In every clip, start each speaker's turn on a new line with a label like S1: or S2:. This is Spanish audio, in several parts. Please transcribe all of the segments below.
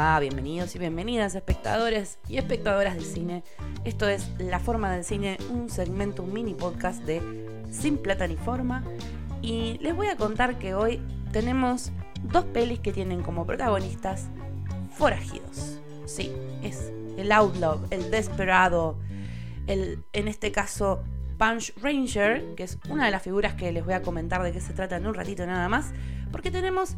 S1: Bienvenidos y bienvenidas espectadores y espectadoras de cine. Esto es La Forma del Cine, un segmento, un mini podcast de Sin Plata ni Forma. Y les voy a contar que hoy tenemos dos pelis que tienen como protagonistas forajidos. Sí, es el outlaw, el desperado, el, en este caso, Punch Ranger, que es una de las figuras que les voy a comentar de qué se trata en un ratito nada más, porque tenemos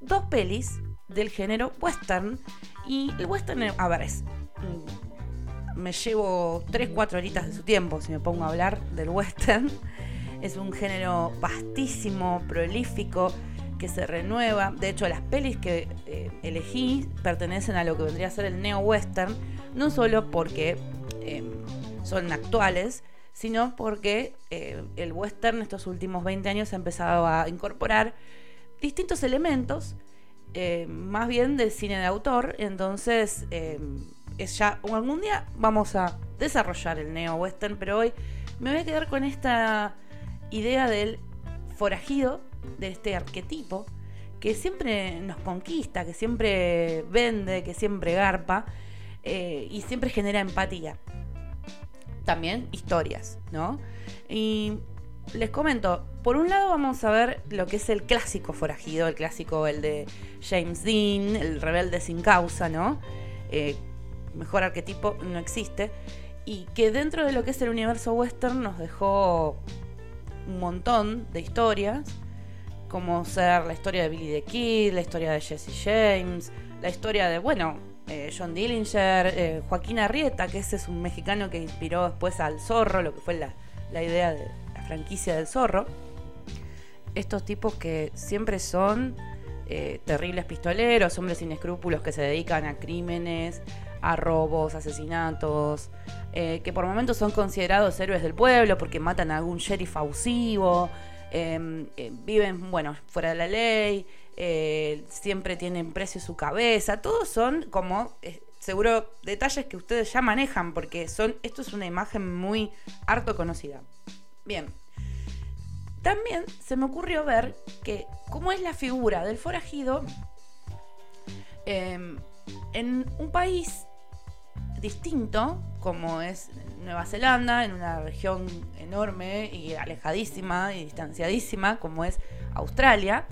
S1: dos pelis del género western. Y el western, a ver, es. Mm, me llevo 3-4 horitas de su tiempo si me pongo a hablar del western. Es un género vastísimo, prolífico, que se renueva. De hecho, las pelis que eh, elegí pertenecen a lo que vendría a ser el neo-western, no solo porque em, son actuales, sino porque eh, el western estos últimos 20 años ha empezado a incorporar distintos elementos eh, más bien de cine de autor. Entonces, eh, es ya. Algún día vamos a desarrollar el neo-western, pero hoy me voy a quedar con esta idea del forajido, de este arquetipo, que siempre nos conquista, que siempre vende, que siempre garpa eh, y siempre genera empatía. También historias, ¿no? Y les comento, por un lado vamos a ver lo que es el clásico forajido, el clásico, el de James Dean, el rebelde sin causa, ¿no? Eh, mejor arquetipo no existe. Y que dentro de lo que es el universo western nos dejó un montón de historias, como ser la historia de Billy the Kid, la historia de Jesse James, la historia de, bueno, eh, John Dillinger, eh, Joaquín Arrieta, que ese es un mexicano que inspiró después al zorro, lo que fue la, la idea de, franquicia del zorro. Estos tipos que siempre son eh, terribles pistoleros, hombres sin escrúpulos que se dedican a crímenes, a robos, asesinatos, eh, que por momentos son considerados héroes del pueblo porque matan a algún sheriff abusivo, em, eh, viven, bueno, fuera de la ley, siempre tienen precio su cabeza, todos son como seguro detalles que ustedes ya manejan porque son esto es una imagen muy harto conocida. Bien. También se me ocurrió ver que, como es la figura del forajido, em, en un país distinto, como es Nueva Zelanda, en una región enorme y alejadísima y distanciadísima, como es Australia,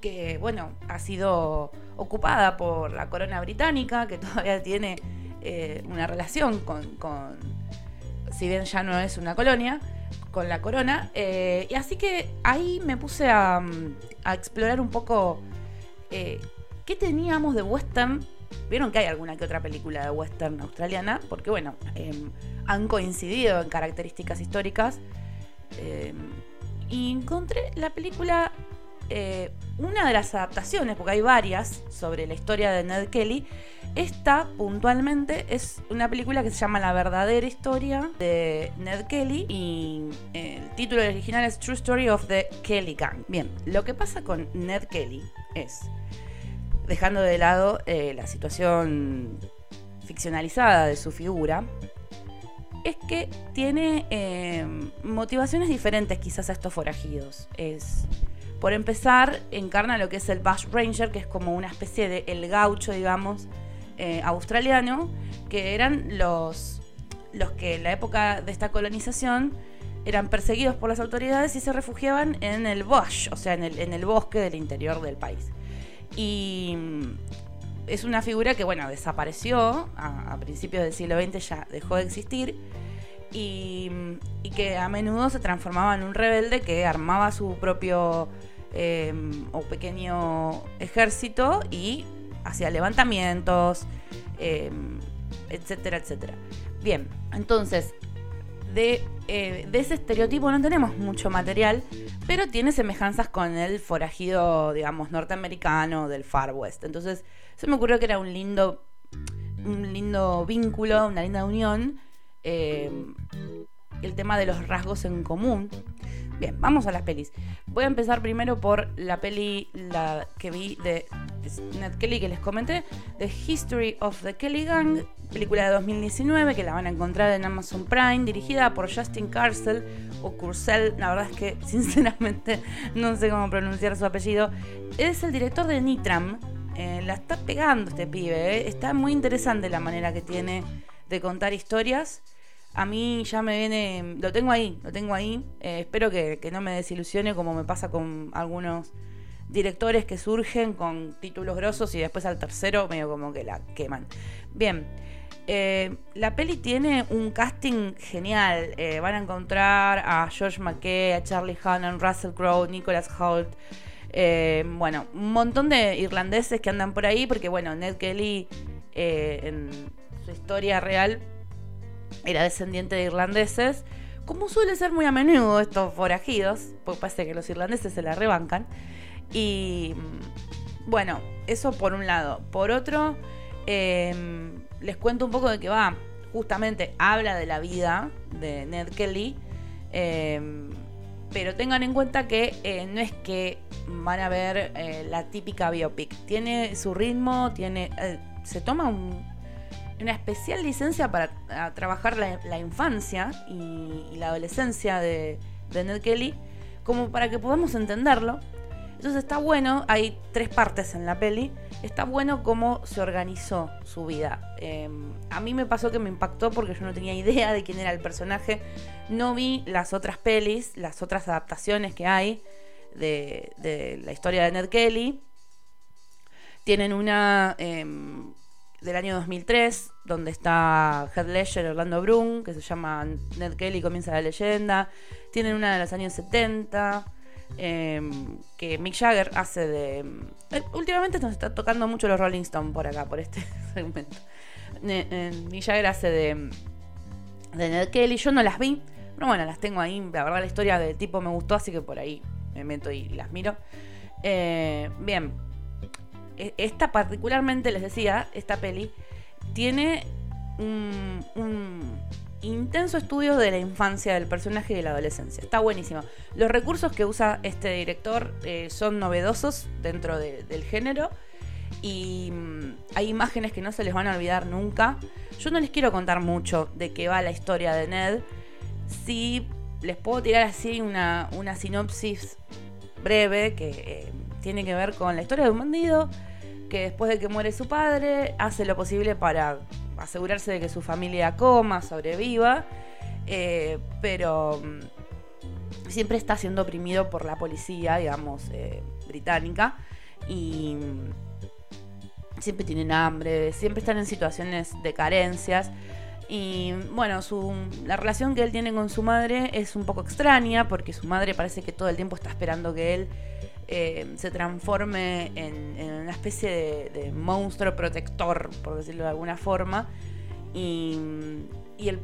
S1: que, bueno, ha sido ocupada por la corona británica, que todavía tiene eh, una relación con, con, si bien ya no es una colonia, con la corona. Eh, y así que ahí me puse a, explorar un poco eh, qué teníamos de western. Vieron que hay alguna que otra película de western australiana, porque bueno, em, han coincidido en características históricas. Em, y encontré la película, eh, una de las adaptaciones, porque hay varias sobre la historia de Ned Kelly, esta puntualmente es una película que se llama La verdadera historia de Ned Kelly y eh, el título original es True Story of the Kelly Gang. Bien, lo que pasa con Ned Kelly es, dejando de lado eh, la situación ficcionalizada de su figura, es que tiene motivaciones diferentes quizás a estos forajidos. Es por empezar, encarna lo que es el Bush Ranger, que es como una especie de el gaucho, digamos, eh, australiano, que eran los, los que en la época de esta colonización eran perseguidos por las autoridades y se refugiaban en el bush, o sea, en el, en el bosque del interior del país. Y mm, es una figura que, bueno, desapareció a, principios del siglo XX, ya dejó de existir. Mm, y, que a menudo se transformaba en un rebelde que armaba su propio eh, o pequeño ejército y hacía levantamientos, em, etcétera, etcétera. Bien, entonces, de, eh, de, ese estereotipo no tenemos mucho material, pero tiene semejanzas con el forajido, digamos, norteamericano del Far West. Entonces, se me ocurrió que era un lindo, un lindo vínculo, una linda unión, em, el tema de los rasgos en común. Bien, vamos a las pelis. Voy a empezar primero por la peli la que vi de Ned Kelly que les comenté, The History of the Kelly Gang, película de 2019 que la van a encontrar en Amazon Prime, dirigida por Justin Carcel o Curcel, la verdad es que sinceramente no sé cómo pronunciar su apellido. Es el director de Nitram, Eh, la está pegando este pibe. eh. Está muy interesante la manera que tiene de contar historias. A mí ya me viene. Lo tengo ahí, lo tengo ahí. Eh, espero que, que no me desilusione como me pasa con algunos directores que surgen con títulos grosos y después al tercero medio como que la queman. Bien. eh, la peli tiene un casting genial. Eh, van a encontrar a George McKay, a Charlie Hannon, Russell Crowe, Nicholas Holt. Bueno, un montón de irlandeses que andan por ahí, porque bueno, Ned Kelly en su historia real era descendiente de irlandeses, como suele ser muy a menudo estos forajidos, porque parece que los irlandeses se la rebancan. Y mm, bueno, eso por un lado. Por otro, eh, les cuento un poco de que va, justamente habla de la vida de Ned Kelly. eh, pero tengan en cuenta que eh, no es que van a ver eh, la típica biopic. Tiene su ritmo, tiene. eh, se toma un- una especial licencia para trabajar la, infancia y, la adolescencia de, Ned Kelly, como para que podamos entenderlo. Entonces está bueno, hay tres partes en la peli, está bueno cómo se organizó su vida. Eh, a mí me pasó que me impactó porque yo no tenía idea de quién era el personaje, no vi las otras pelis, las otras adaptaciones que hay de, la historia de Ned Kelly. Tienen una eh, del año 2003, donde está Heath Ledger Orlando Bloom, que se llama Ned Kelly comienza la leyenda. Tienen una de los años 70, eh, que Mick Jagger hace de... eh, últimamente nos está tocando mucho los Rolling Stones por acá, por este segmento. Eh, Mick Jagger hace de, de Ned Kelly, yo no las vi, pero bueno, las tengo ahí. La verdad la historia del tipo me gustó, así que por ahí me meto y las miro. Eh, bien, esta particularmente, les decía, esta peli tiene un, intenso estudio de la infancia del personaje y de la adolescencia. Está buenísimo. Los recursos que usa este director eh, son novedosos dentro de- del género y mm, hay imágenes que no se les van a olvidar nunca. Yo no les quiero contar mucho de qué va la historia de Ned. Sí les puedo tirar así una, una sinopsis breve que eh, tiene que ver con la historia de un bandido que después de que muere su padre hace lo posible para asegurarse de que su familia coma, sobreviva, eh, pero mm, siempre está siendo oprimido por la policía, digamos, eh, británica, y mm, siempre tienen hambre, siempre están en situaciones de carencias. Y bueno, su, la relación que él tiene con su madre es un poco extraña porque su madre parece que todo el tiempo está esperando que él eh, se transforme en, una especie de, monstruo protector, por decirlo de alguna forma. Y, y el,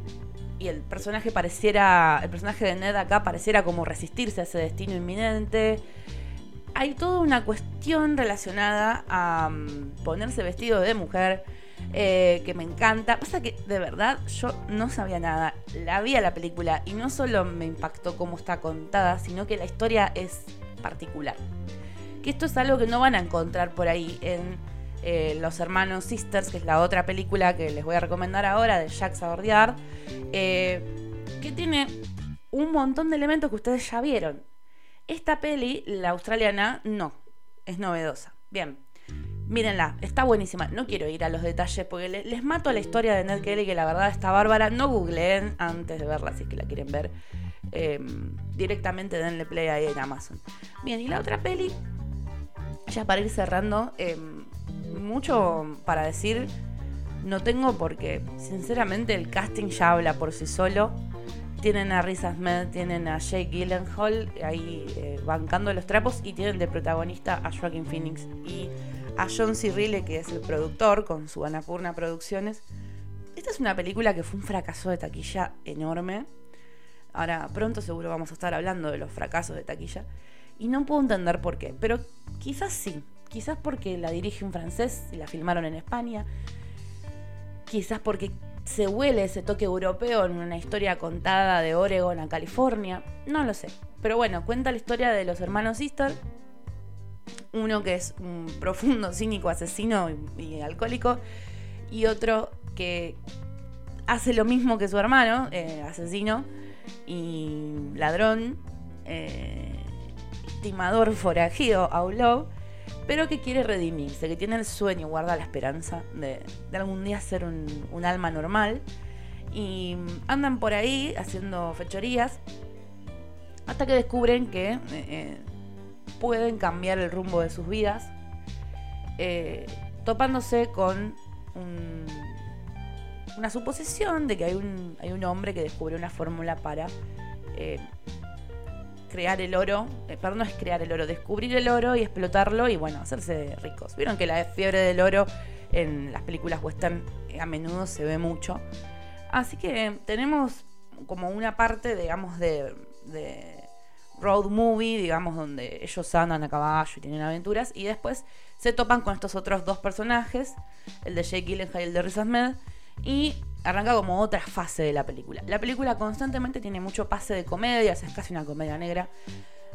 S1: y el personaje pareciera, el personaje de Ned acá pareciera como resistirse a ese destino inminente. Hay toda una cuestión relacionada a mm, ponerse vestido de mujer eh, que me encanta. Pasa que de verdad yo no sabía nada. La vi a la película y no solo me impactó cómo está contada, sino que la historia es particular. Que esto es algo que no van a encontrar por ahí en eh, Los Hermanos Sisters, que es la otra película que les voy a recomendar ahora de Jacques Sabordiard, eh, que tiene un montón de elementos que ustedes ya vieron. Esta peli, la australiana, no, es novedosa. Bien, mírenla, está buenísima. No quiero ir a los detalles porque le- les mato la historia de Ned Kelly, que la verdad está bárbara. No googleen antes de verla si es que la quieren ver. Eh, directamente denle play ahí en Amazon. Bien, y la otra peli, ya para ir cerrando, eh, mucho para decir no tengo porque, sinceramente, el casting ya habla por sí solo. Tienen a Riz Ahmed, tienen a Jake Gyllenhaal ahí eh, bancando los trapos y tienen de protagonista a Joaquin Phoenix y a John C. Reilly, que es el productor con su Anapurna Producciones. Esta es una película que fue un fracaso de taquilla enorme. Ahora pronto seguro vamos a estar hablando de los fracasos de taquilla. Y no puedo entender por qué. Pero quizás sí. Quizás porque la dirige un francés y la filmaron en España. Quizás porque se huele ese toque europeo en una historia contada de Oregon a California. No lo sé. Pero bueno, cuenta la historia de los hermanos Easter. Uno que es un profundo, cínico, asesino y, alcohólico. Y otro que hace lo mismo que su hermano, eh, asesino y ladrón, eh, timador forajido, outlaw. pero que quiere redimirse, que tiene el sueño, guarda la esperanza de, algún día ser un, alma normal. Y andan por ahí haciendo fechorías hasta que descubren que eh, eh, pueden cambiar el rumbo de sus vidas, eh, topándose con una suposición de que hay un, hay un hombre que descubrió una fórmula para crear el oro, eh, perdón, no es crear el oro, descubrir el oro y explotarlo y bueno, hacerse ricos. Vieron que la fiebre del oro en las películas western eh, a menudo se ve mucho. Así que tenemos como una parte, digamos, de, road movie, digamos, donde ellos andan a caballo y tienen aventuras, y después se topan con estos otros dos personajes, el de Jake Gyllenhaal y el de Riz y arranca como otra fase de la película. La película constantemente tiene mucho pase de comedia, es casi una comedia negra.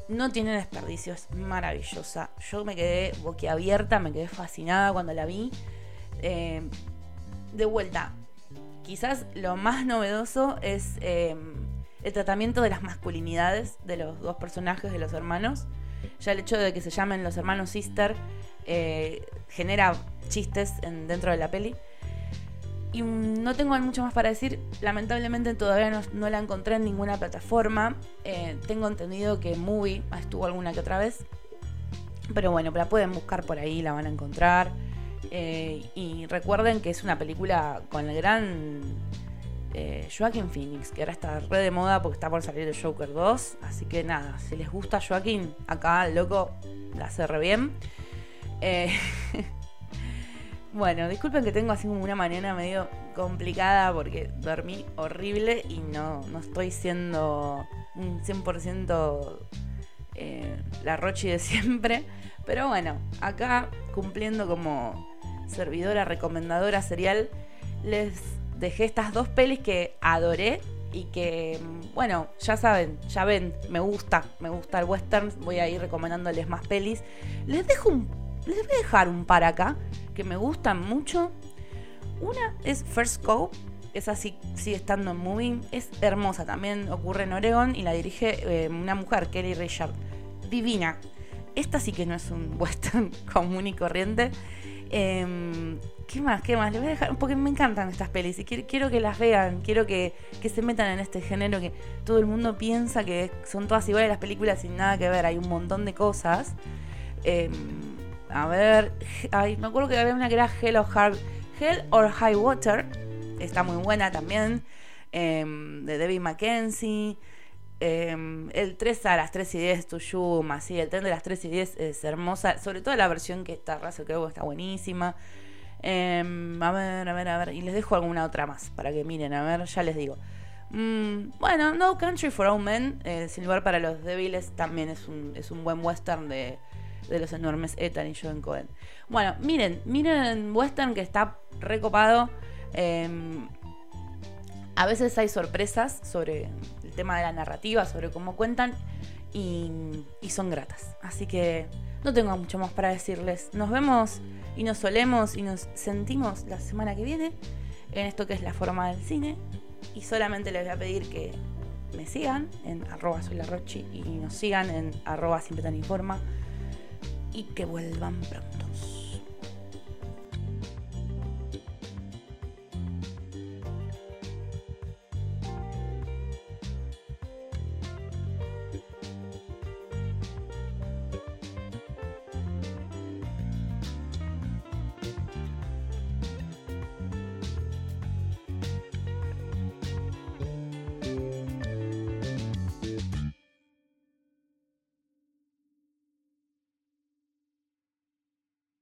S1: No tiene desperdicio, es maravillosa. Yo me quedé boquiabierta, me quedé fascinada cuando la vi. Eh, de vuelta, quizás lo más novedoso es eh, el tratamiento de las masculinidades de los dos personajes, de los hermanos. Ya el hecho de que se llamen los hermanos Sister eh, genera chistes dentro de la peli. Y no tengo mucho más para decir. Lamentablemente todavía no, la encontré en ninguna plataforma. Eh, tengo entendido que Movie estuvo alguna que otra vez. Pero bueno, la pueden buscar por ahí, la van a encontrar. Eh, y recuerden que es una película con el gran eh, Joaquin Phoenix, que ahora está re de moda porque está por salir el Joker 2. Así que nada, si les gusta Joaquin, acá loco la hace re bien. Eh, Bueno, disculpen que tengo así como una mañana medio complicada porque dormí horrible y no, no estoy siendo un 100% eh, la Rochi de siempre. Pero bueno, acá cumpliendo como servidora recomendadora serial, les dejé estas dos pelis que adoré y que, bueno, ya saben, ya ven, me gusta, me gusta el western, voy a ir recomendándoles más pelis. Les dejo un, les voy a dejar un par acá que me gustan mucho. Una es First Scope, esa sí sigue estando en Moving, es hermosa, también ocurre en Oregon y la dirige eh, una mujer, Kelly Richard, divina. Esta sí que no es un western común y corriente. Em, ¿Qué más? ¿Qué más? Les voy a dejar, porque me encantan estas pelis y quiero, que las vean, quiero que, se metan en este género que todo el mundo piensa que son todas iguales las películas sin nada que ver, hay un montón de cosas. Em, a ver, ay, me acuerdo que había una que era Hell or, Hard, Hell or High Water. Está muy buena también. Em, de Debbie Mackenzie. Em, el 3 a las 3 y 10 Tuyuma, sí, el tren de las 3 y 10 es hermosa, sobre todo la versión que está Russell Crowe está buenísima. Em, a ver, a ver, a ver, y les dejo alguna otra más para que miren, a ver, ya les digo. Mm, bueno, No Country for All Men, eh, Sin lugar para los débiles, también es un, es un buen western de, de los enormes Ethan y Joan Cohen. Bueno, miren, miren Western que está recopado. Em, a veces hay sorpresas sobre el tema de la narrativa, sobre cómo cuentan y, y son gratas. Así que no tengo mucho más para decirles. Nos vemos y nos solemos y nos sentimos la semana que viene en esto que es la forma del cine. Y solamente les voy a pedir que me sigan en arroba soy la Rochi y nos sigan en arroba siempre tan informa y que vuelvan prontos.